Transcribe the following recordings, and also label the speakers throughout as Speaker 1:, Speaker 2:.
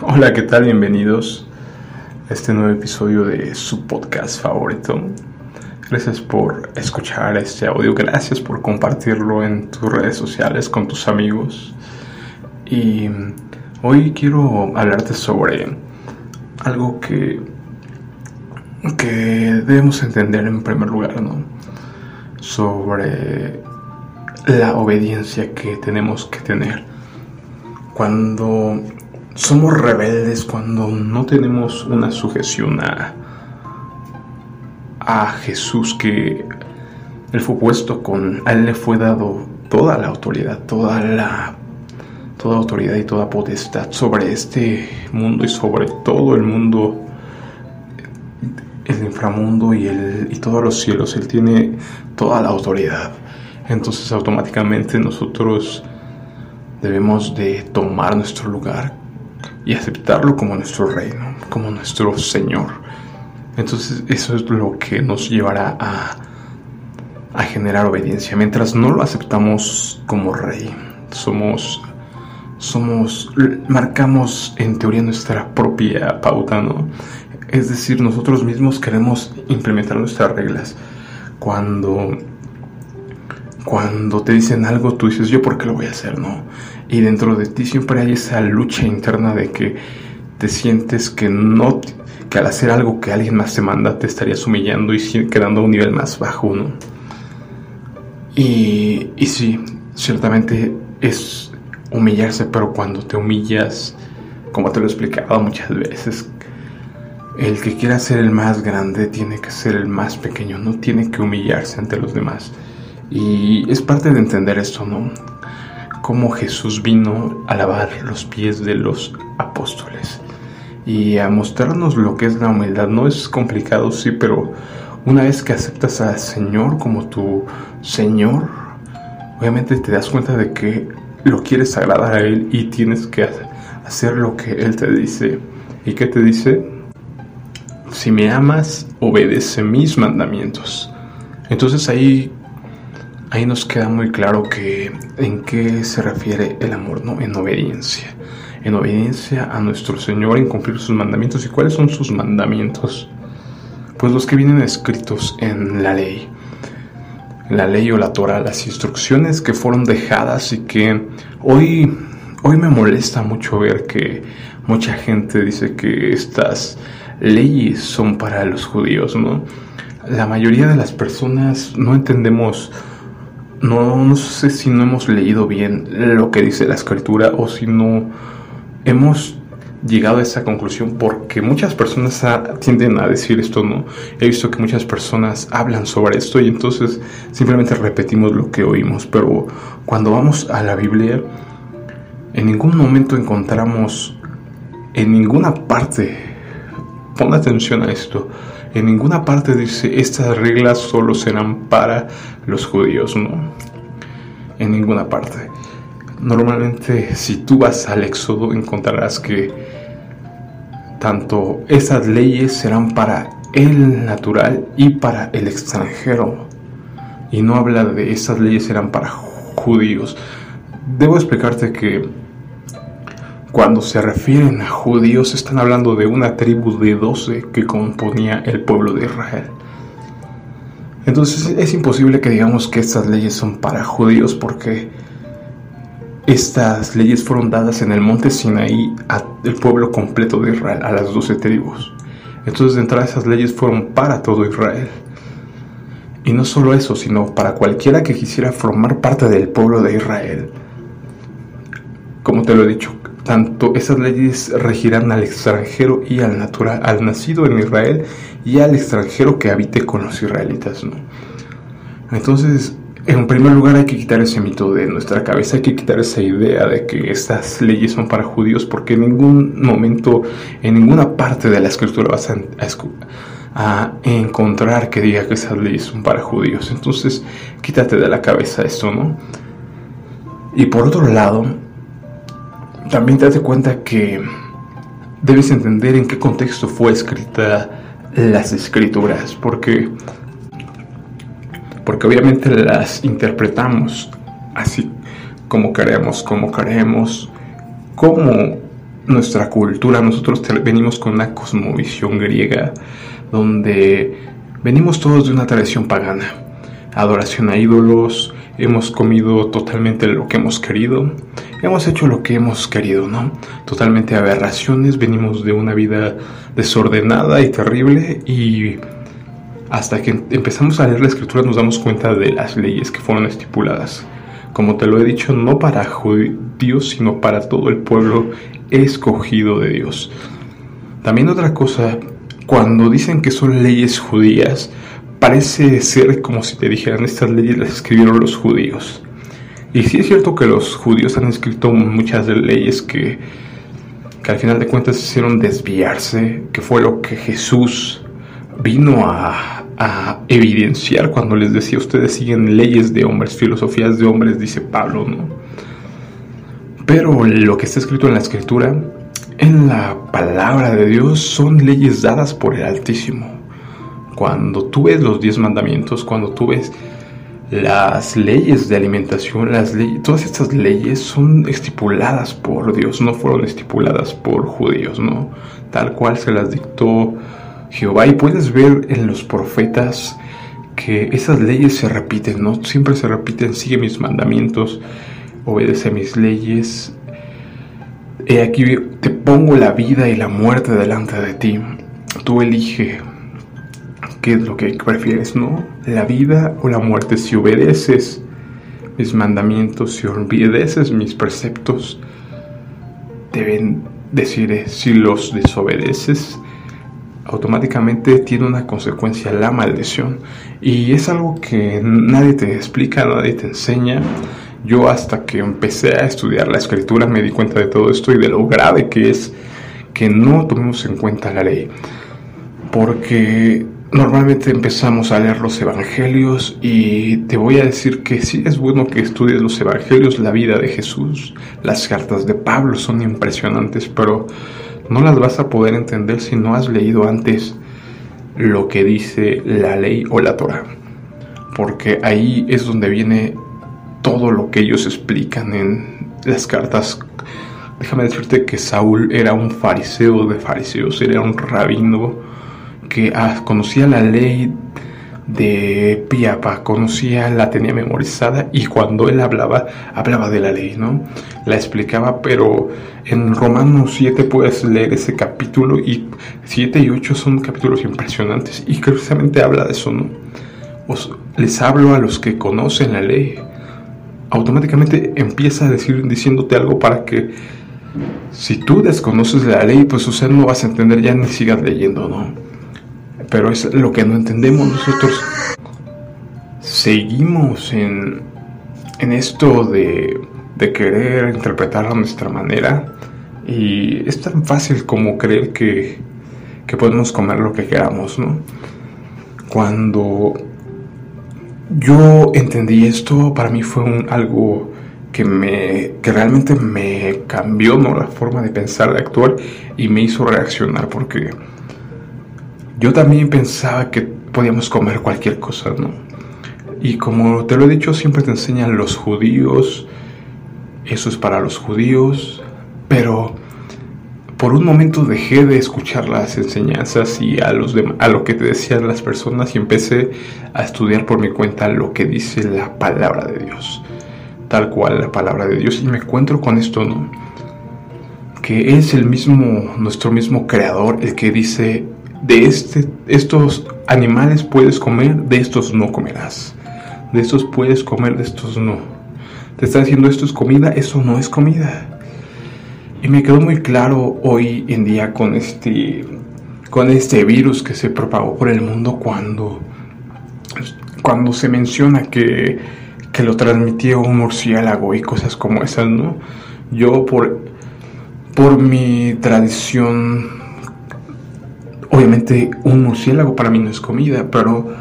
Speaker 1: Hola, ¿qué tal? Bienvenidos a este nuevo episodio de su podcast favorito. Gracias por escuchar este audio, gracias por compartirlo en tus redes sociales con tus amigos. Y hoy quiero hablarte sobre algo que, que debemos entender en primer lugar, ¿no? Sobre la obediencia que tenemos que tener. Cuando somos rebeldes, cuando no tenemos una sujeción a, a Jesús que él fue puesto con, él le fue dado toda la autoridad, toda la toda autoridad y toda potestad sobre este mundo y sobre todo el mundo, el inframundo y, el, y todos los cielos. Él tiene toda la autoridad. Entonces automáticamente nosotros debemos de tomar nuestro lugar y aceptarlo como nuestro reino, como nuestro Señor. Entonces eso es lo que nos llevará a, a generar obediencia. Mientras no lo aceptamos como rey, somos somos, marcamos en teoría nuestra propia pauta, ¿no? Es decir, nosotros mismos queremos implementar nuestras reglas. Cuando, cuando te dicen algo, tú dices, yo por qué lo voy a hacer, ¿no? Y dentro de ti siempre hay esa lucha interna de que te sientes que no, que al hacer algo que alguien más te manda, te estarías humillando y quedando a un nivel más bajo, ¿no? Y, y sí, ciertamente es humillarse, pero cuando te humillas, como te lo he explicado muchas veces, el que quiera ser el más grande tiene que ser el más pequeño, no tiene que humillarse ante los demás. Y es parte de entender esto, ¿no? Cómo Jesús vino a lavar los pies de los apóstoles y a mostrarnos lo que es la humildad. No es complicado, sí, pero una vez que aceptas al Señor como tu Señor, obviamente te das cuenta de que lo quieres agradar a Él y tienes que hacer lo que Él te dice. ¿Y qué te dice? Si me amas, obedece mis mandamientos. Entonces ahí, ahí nos queda muy claro que en qué se refiere el amor, ¿no? En obediencia. En obediencia a nuestro Señor, en cumplir sus mandamientos. ¿Y cuáles son sus mandamientos? Pues los que vienen escritos en la ley la ley o la Torah, las instrucciones que fueron dejadas y que hoy, hoy me molesta mucho ver que mucha gente dice que estas leyes son para los judíos, ¿no? La mayoría de las personas no entendemos, no, no sé si no hemos leído bien lo que dice la escritura o si no hemos llegado a esa conclusión porque muchas personas tienden a decir esto, ¿no? He visto que muchas personas hablan sobre esto y entonces simplemente repetimos lo que oímos, pero cuando vamos a la Biblia, en ningún momento encontramos, en ninguna parte, pon atención a esto, en ninguna parte dice estas reglas solo serán para los judíos, ¿no? En ninguna parte. Normalmente si tú vas al Éxodo encontrarás que tanto esas leyes serán para el natural y para el extranjero. Y no habla de esas leyes serán para judíos. Debo explicarte que cuando se refieren a judíos están hablando de una tribu de 12 que componía el pueblo de Israel. Entonces es imposible que digamos que estas leyes son para judíos porque estas leyes fueron dadas en el monte Sinaí al pueblo completo de Israel, a las doce tribus. Entonces de entrada esas leyes fueron para todo Israel. Y no solo eso, sino para cualquiera que quisiera formar parte del pueblo de Israel. Como te lo he dicho, tanto esas leyes regirán al extranjero y al natural, al nacido en Israel y al extranjero que habite con los israelitas. ¿no? Entonces, en primer lugar hay que quitar ese mito de nuestra cabeza, hay que quitar esa idea de que estas leyes son para judíos porque en ningún momento, en ninguna parte de la escritura vas a, a, encontrar que diga que esas leyes son para judíos. Entonces quítate de la cabeza esto, ¿no? Y por otro lado, también te das cuenta que debes entender en qué contexto fue escrita las escrituras, porque porque obviamente las interpretamos así como queremos, como queremos, como nuestra cultura, nosotros venimos con una cosmovisión griega donde venimos todos de una tradición pagana, adoración a ídolos, hemos comido totalmente lo que hemos querido, hemos hecho lo que hemos querido, ¿no? Totalmente aberraciones, venimos de una vida desordenada y terrible y hasta que empezamos a leer la escritura nos damos cuenta de las leyes que fueron estipuladas. Como te lo he dicho, no para judíos, sino para todo el pueblo escogido de Dios. También otra cosa, cuando dicen que son leyes judías, parece ser como si te dijeran estas leyes las escribieron los judíos. Y sí es cierto que los judíos han escrito muchas leyes que, que al final de cuentas hicieron desviarse, que fue lo que Jesús vino a, a evidenciar cuando les decía ustedes siguen leyes de hombres, filosofías de hombres, dice Pablo, ¿no? Pero lo que está escrito en la escritura, en la palabra de Dios, son leyes dadas por el Altísimo. Cuando tú ves los diez mandamientos, cuando tú ves las leyes de alimentación, las leyes, todas estas leyes son estipuladas por Dios, no fueron estipuladas por judíos, ¿no? Tal cual se las dictó Jehová y puedes ver en los profetas que esas leyes se repiten, ¿no? Siempre se repiten, sigue mis mandamientos, obedece mis leyes. He aquí te pongo la vida y la muerte delante de ti. Tú elige qué es lo que prefieres, ¿no? La vida o la muerte. Si obedeces mis mandamientos, si obedeces mis preceptos, te bendeciré. Si los desobedeces, automáticamente tiene una consecuencia la maldición. Y es algo que nadie te explica, nadie te enseña. Yo hasta que empecé a estudiar la escritura me di cuenta de todo esto y de lo grave que es que no tomemos en cuenta la ley. Porque normalmente empezamos a leer los evangelios y te voy a decir que sí es bueno que estudies los evangelios, la vida de Jesús, las cartas de Pablo son impresionantes, pero no las vas a poder entender si no has leído antes lo que dice la ley o la Torah. Porque ahí es donde viene todo lo que ellos explican en las cartas. Déjame decirte que Saúl era un fariseo de fariseos, era un rabino que ah, conocía la ley de Piapa, conocía, la tenía memorizada y cuando él hablaba, hablaba de la ley, ¿no? La explicaba, pero en Romanos 7 puedes leer ese capítulo y 7 y 8 son capítulos impresionantes y precisamente habla de eso, ¿no? Os, les hablo a los que conocen la ley. Automáticamente empieza a decir, diciéndote algo para que si tú desconoces la ley, pues o no vas a entender ya ni sigas leyendo, ¿no? Pero es lo que no entendemos nosotros. Seguimos en, en esto de, de querer interpretar a nuestra manera y es tan fácil como creer que, que podemos comer lo que queramos, ¿no? Cuando yo entendí esto, para mí fue un, algo que, me, que realmente me cambió ¿no? la forma de pensar, de actuar y me hizo reaccionar porque yo también pensaba que podíamos comer cualquier cosa, ¿no? Y como te lo he dicho, siempre te enseñan los judíos, eso es para los judíos, pero por un momento dejé de escuchar las enseñanzas y a, los a lo que te decían las personas y empecé a estudiar por mi cuenta lo que dice la palabra de Dios, tal cual la palabra de Dios, y me encuentro con esto, ¿no? Que es el mismo, nuestro mismo creador, el que dice de este, estos animales puedes comer, de estos no comerás. De estos puedes comer, de estos no. Te está diciendo esto es comida, eso no es comida. Y me quedó muy claro hoy en día con este, con este virus que se propagó por el mundo cuando, cuando se menciona que, que lo transmitió un murciélago y cosas como esas, ¿no? Yo por, por mi tradición Obviamente un murciélago para mí no es comida, pero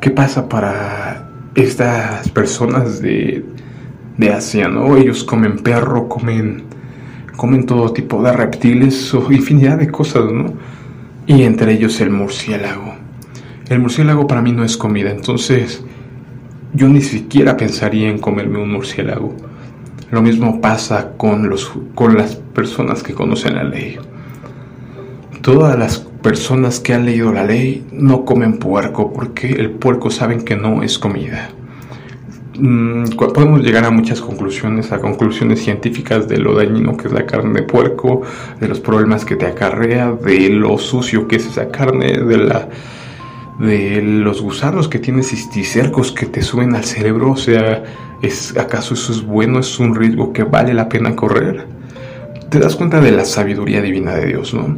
Speaker 1: ¿qué pasa para estas personas de, de Asia, no? Ellos comen perro, comen, comen todo tipo de reptiles o infinidad de cosas, ¿no? Y entre ellos el murciélago. El murciélago para mí no es comida, entonces yo ni siquiera pensaría en comerme un murciélago. Lo mismo pasa con, los, con las personas que conocen la ley. Todas las personas que han leído la ley no comen puerco porque el puerco saben que no es comida. Mm, podemos llegar a muchas conclusiones, a conclusiones científicas de lo dañino que es la carne de puerco, de los problemas que te acarrea, de lo sucio que es esa carne, de la de los gusanos que tienes cisticercos que te suben al cerebro, o sea, ¿es acaso eso es bueno, es un riesgo que vale la pena correr? Te das cuenta de la sabiduría divina de Dios, ¿no?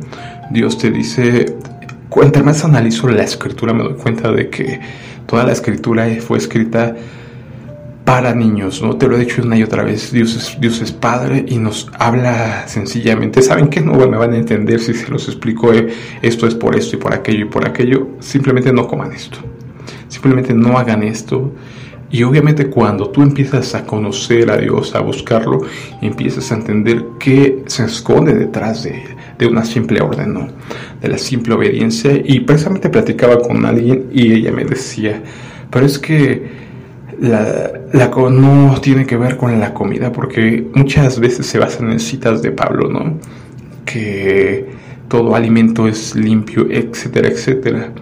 Speaker 1: Dios te dice, cuanto más analizo la escritura me doy cuenta de que toda la escritura fue escrita para niños, ¿no? Te lo he dicho una y otra vez, Dios es, Padre y nos habla sencillamente. ¿Saben que no me van a entender si se los explico? Eh, esto es por esto y por aquello y por aquello. Simplemente no coman esto. Simplemente no hagan esto. Y obviamente cuando tú empiezas a conocer a Dios, a buscarlo, empiezas a entender qué se esconde detrás de, de una simple orden, ¿no? De la simple obediencia. Y precisamente platicaba con alguien y ella me decía, pero es que la, la, no tiene que ver con la comida, porque muchas veces se basan en citas de Pablo, ¿no? Que todo alimento es limpio, etcétera, etcétera.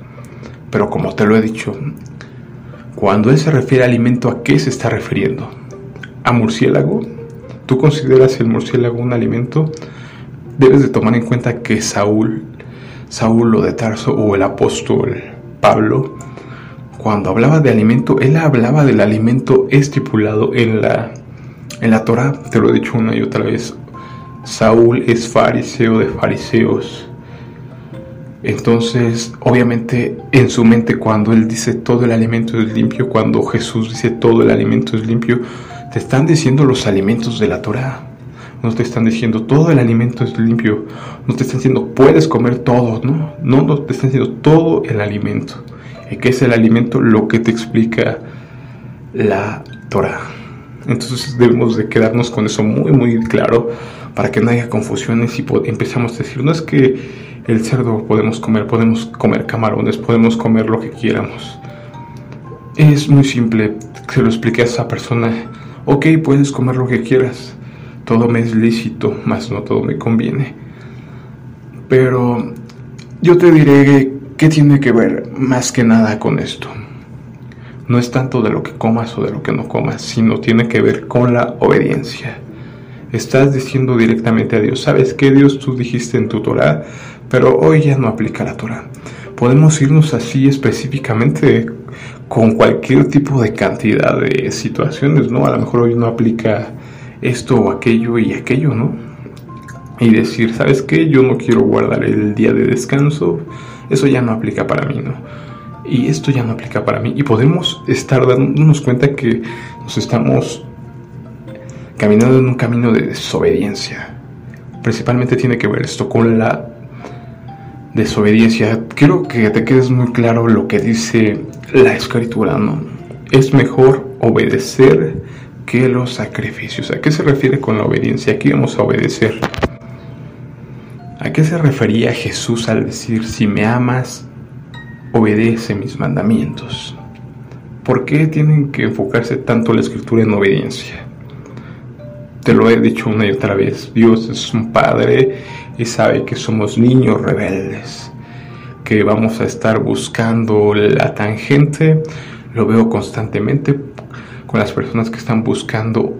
Speaker 1: Pero como te lo he dicho, cuando él se refiere a alimento, ¿a qué se está refiriendo? ¿A murciélago? ¿Tú consideras el murciélago un alimento? Debes de tomar en cuenta que Saúl, Saúl lo de Tarso o el apóstol Pablo, cuando hablaba de alimento, él hablaba del alimento estipulado en la, en la Torah. Te lo he dicho una y otra vez. Saúl es fariseo de fariseos. Entonces, obviamente, en su mente, cuando él dice todo el alimento es limpio, cuando Jesús dice todo el alimento es limpio, te están diciendo los alimentos de la Torah. No te están diciendo todo el alimento es limpio. No te están diciendo puedes comer todo, ¿no? No, no te están diciendo todo el alimento. ¿Qué es el alimento? Lo que te explica la Torah. Entonces debemos de quedarnos con eso muy muy claro para que no haya confusiones y empezamos a decir, no es que el cerdo podemos comer, podemos comer camarones, podemos comer lo que quieramos. Es muy simple, se lo expliqué a esa persona, ok, puedes comer lo que quieras, todo me es lícito, más no todo me conviene. Pero yo te diré ¿Qué tiene que ver más que nada con esto? No es tanto de lo que comas o de lo que no comas, sino tiene que ver con la obediencia. Estás diciendo directamente a Dios, ¿sabes qué Dios tú dijiste en tu Torah? Pero hoy ya no aplica la Torah. Podemos irnos así específicamente con cualquier tipo de cantidad de situaciones, ¿no? A lo mejor hoy no aplica esto o aquello y aquello, ¿no? Y decir, ¿sabes qué? Yo no quiero guardar el día de descanso eso ya no aplica para mí, ¿no? Y esto ya no aplica para mí. Y podemos estar dándonos cuenta que nos estamos caminando en un camino de desobediencia. Principalmente tiene que ver esto con la desobediencia. Quiero que te quedes muy claro lo que dice la escritura, ¿no? Es mejor obedecer que los sacrificios. ¿A qué se refiere con la obediencia? Aquí vamos a obedecer. ¿A qué se refería Jesús al decir, si me amas, obedece mis mandamientos? ¿Por qué tienen que enfocarse tanto la escritura en obediencia? Te lo he dicho una y otra vez, Dios es un Padre y sabe que somos niños rebeldes, que vamos a estar buscando la tangente, lo veo constantemente con las personas que están buscando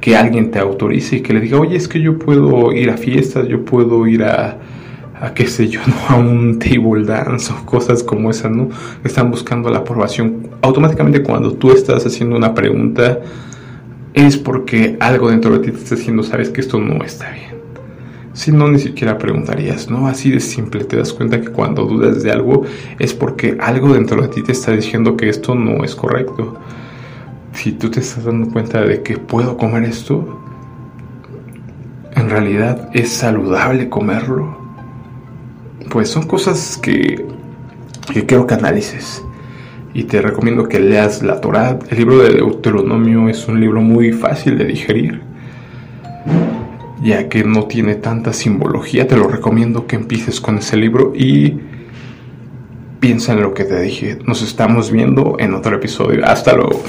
Speaker 1: que alguien te autorice y que le diga, oye, es que yo puedo ir a fiestas, yo puedo ir a, a qué sé yo, ¿no? a un table dance o cosas como esa, ¿no? Están buscando la aprobación. Automáticamente cuando tú estás haciendo una pregunta es porque algo dentro de ti te está diciendo, sabes que esto no está bien. Si no, ni siquiera preguntarías, ¿no? Así de simple, te das cuenta que cuando dudas de algo es porque algo dentro de ti te está diciendo que esto no es correcto si tú te estás dando cuenta de que puedo comer esto, en realidad es saludable comerlo. Pues son cosas que, que quiero que analices. Y te recomiendo que leas la Torah. El libro de Deuteronomio es un libro muy fácil de digerir. Ya que no tiene tanta simbología, te lo recomiendo que empieces con ese libro y piensa en lo que te dije. Nos estamos viendo en otro episodio. Hasta luego.